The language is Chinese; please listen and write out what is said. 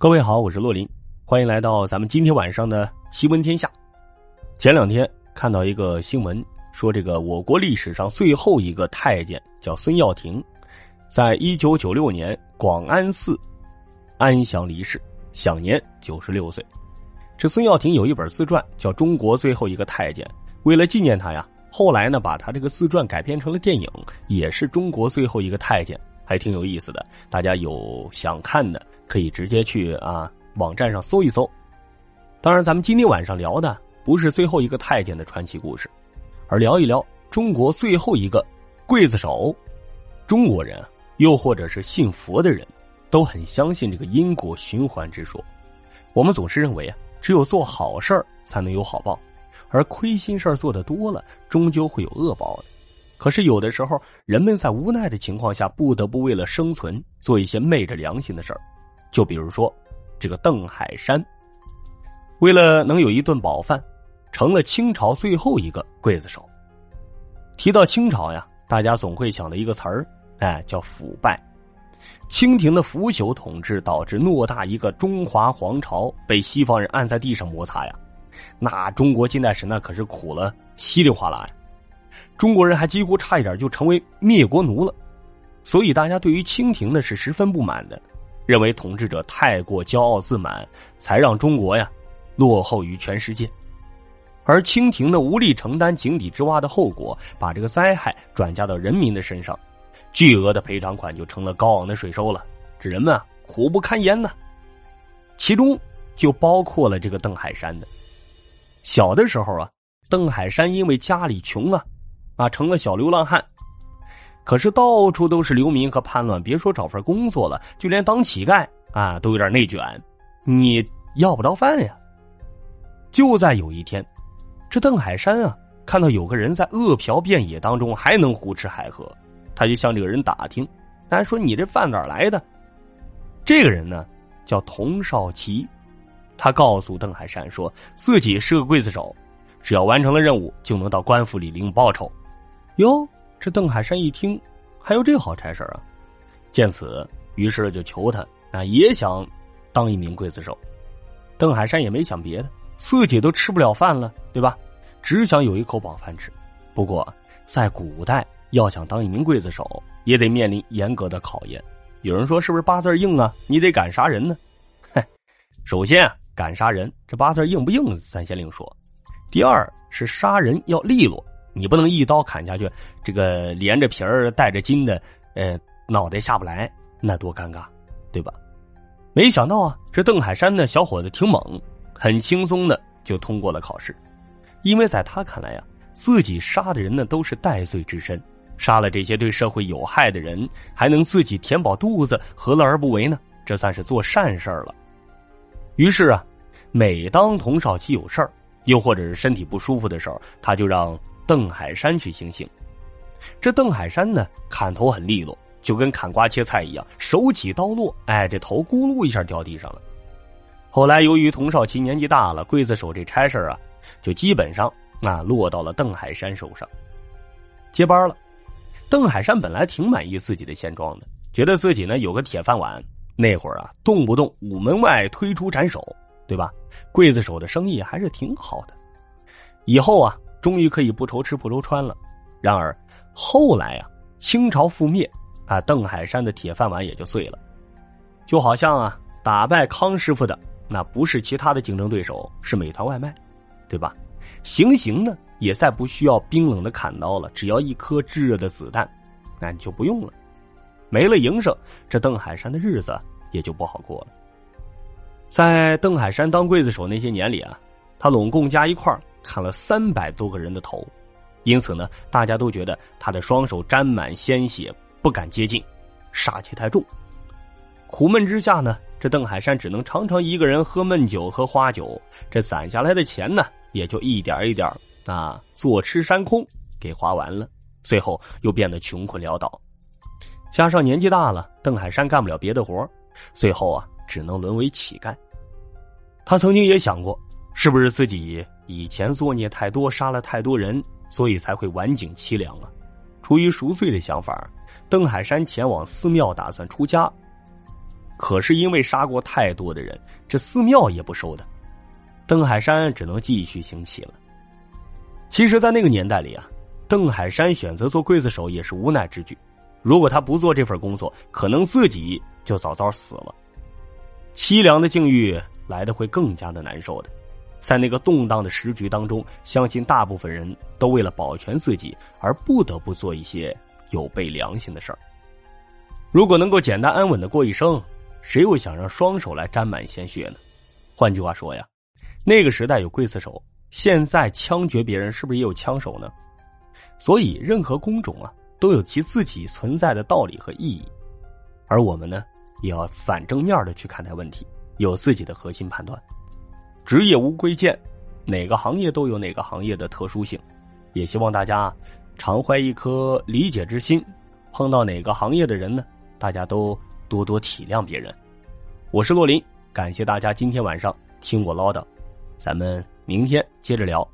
各位好，我是洛林，欢迎来到咱们今天晚上的奇闻天下。前两天看到一个新闻，说这个我国历史上最后一个太监叫孙耀庭，在一九九六年广安寺安详离世，享年九十六岁。这孙耀庭有一本自传叫《中国最后一个太监》，为了纪念他呀，后来呢把他这个自传改编成了电影，也是中国最后一个太监。还挺有意思的，大家有想看的可以直接去啊网站上搜一搜。当然，咱们今天晚上聊的不是最后一个太监的传奇故事，而聊一聊中国最后一个刽子手。中国人，又或者是信佛的人，都很相信这个因果循环之说。我们总是认为啊，只有做好事儿才能有好报，而亏心事儿做的多了，终究会有恶报的。可是有的时候，人们在无奈的情况下，不得不为了生存做一些昧着良心的事儿。就比如说，这个邓海山，为了能有一顿饱饭，成了清朝最后一个刽子手。提到清朝呀，大家总会想到一个词儿，哎，叫腐败。清廷的腐朽统治导致偌大一个中华皇朝被西方人按在地上摩擦呀，那中国近代史那可是苦了稀里哗啦呀。中国人还几乎差一点就成为灭国奴了，所以大家对于清廷呢是十分不满的，认为统治者太过骄傲自满，才让中国呀落后于全世界。而清廷呢无力承担井底之蛙的后果，把这个灾害转嫁到人民的身上，巨额的赔偿款就成了高昂的税收了，这人们啊苦不堪言呢。其中就包括了这个邓海山的。小的时候啊，邓海山因为家里穷啊。啊，成了小流浪汉，可是到处都是流民和叛乱，别说找份工作了，就连当乞丐啊都有点内卷，你要不着饭呀。就在有一天，这邓海山啊看到有个人在饿殍遍野当中还能胡吃海喝，他就向这个人打听，他说：“你这饭哪来的？”这个人呢叫童少奇，他告诉邓海山说自己是个刽子手，只要完成了任务，就能到官府里领报酬。哟，这邓海山一听，还有这好差事啊！见此，于是就求他啊，也想当一名刽子手。邓海山也没想别的，自己都吃不了饭了，对吧？只想有一口饱饭吃。不过，在古代，要想当一名刽子手，也得面临严格的考验。有人说，是不是八字硬啊？你得敢杀人呢？嘿，首先啊，敢杀人，这八字硬不硬，咱先另说。第二是杀人要利落。你不能一刀砍下去，这个连着皮儿带着筋的，呃，脑袋下不来，那多尴尬，对吧？没想到啊，这邓海山呢，小伙子挺猛，很轻松的就通过了考试。因为在他看来呀，自己杀的人呢都是戴罪之身，杀了这些对社会有害的人，还能自己填饱肚子，何乐而不为呢？这算是做善事了。于是啊，每当童少奇有事儿，又或者是身体不舒服的时候，他就让。邓海山去行刑，这邓海山呢，砍头很利落，就跟砍瓜切菜一样，手起刀落，哎，这头咕噜一下掉地上了。后来由于童少奇年纪大了，刽子手这差事啊，就基本上啊落到了邓海山手上，接班了。邓海山本来挺满意自己的现状的，觉得自己呢有个铁饭碗，那会儿啊动不动午门外推出斩首，对吧？刽子手的生意还是挺好的，以后啊。终于可以不愁吃不愁穿了，然而后来啊，清朝覆灭，啊，邓海山的铁饭碗也就碎了。就好像啊，打败康师傅的那不是其他的竞争对手，是美团外卖，对吧？行刑呢，也再不需要冰冷的砍刀了，只要一颗炙热的子弹，那你就不用了。没了营生，这邓海山的日子也就不好过了。在邓海山当刽子手那些年里啊，他拢共加一块儿。砍了三百多个人的头，因此呢，大家都觉得他的双手沾满鲜血，不敢接近，杀气太重。苦闷之下呢，这邓海山只能常常一个人喝闷酒、喝花酒，这攒下来的钱呢，也就一点一点啊坐吃山空给花完了，最后又变得穷困潦倒。加上年纪大了，邓海山干不了别的活最后啊，只能沦为乞丐。他曾经也想过，是不是自己。以前作孽太多，杀了太多人，所以才会晚景凄凉啊！出于赎罪的想法，邓海山前往寺庙打算出家。可是因为杀过太多的人，这寺庙也不收的，邓海山只能继续行乞了。其实，在那个年代里啊，邓海山选择做刽子手也是无奈之举。如果他不做这份工作，可能自己就早早死了。凄凉的境遇来的会更加的难受的。在那个动荡的时局当中，相信大部分人都为了保全自己而不得不做一些有悖良心的事儿。如果能够简单安稳的过一生，谁又想让双手来沾满鲜血呢？换句话说呀，那个时代有刽子手，现在枪决别人是不是也有枪手呢？所以，任何工种啊，都有其自己存在的道理和意义，而我们呢，也要反正面的去看待问题，有自己的核心判断。职业无贵贱，哪个行业都有哪个行业的特殊性，也希望大家常怀一颗理解之心，碰到哪个行业的人呢，大家都多多体谅别人。我是洛林，感谢大家今天晚上听我唠叨，咱们明天接着聊。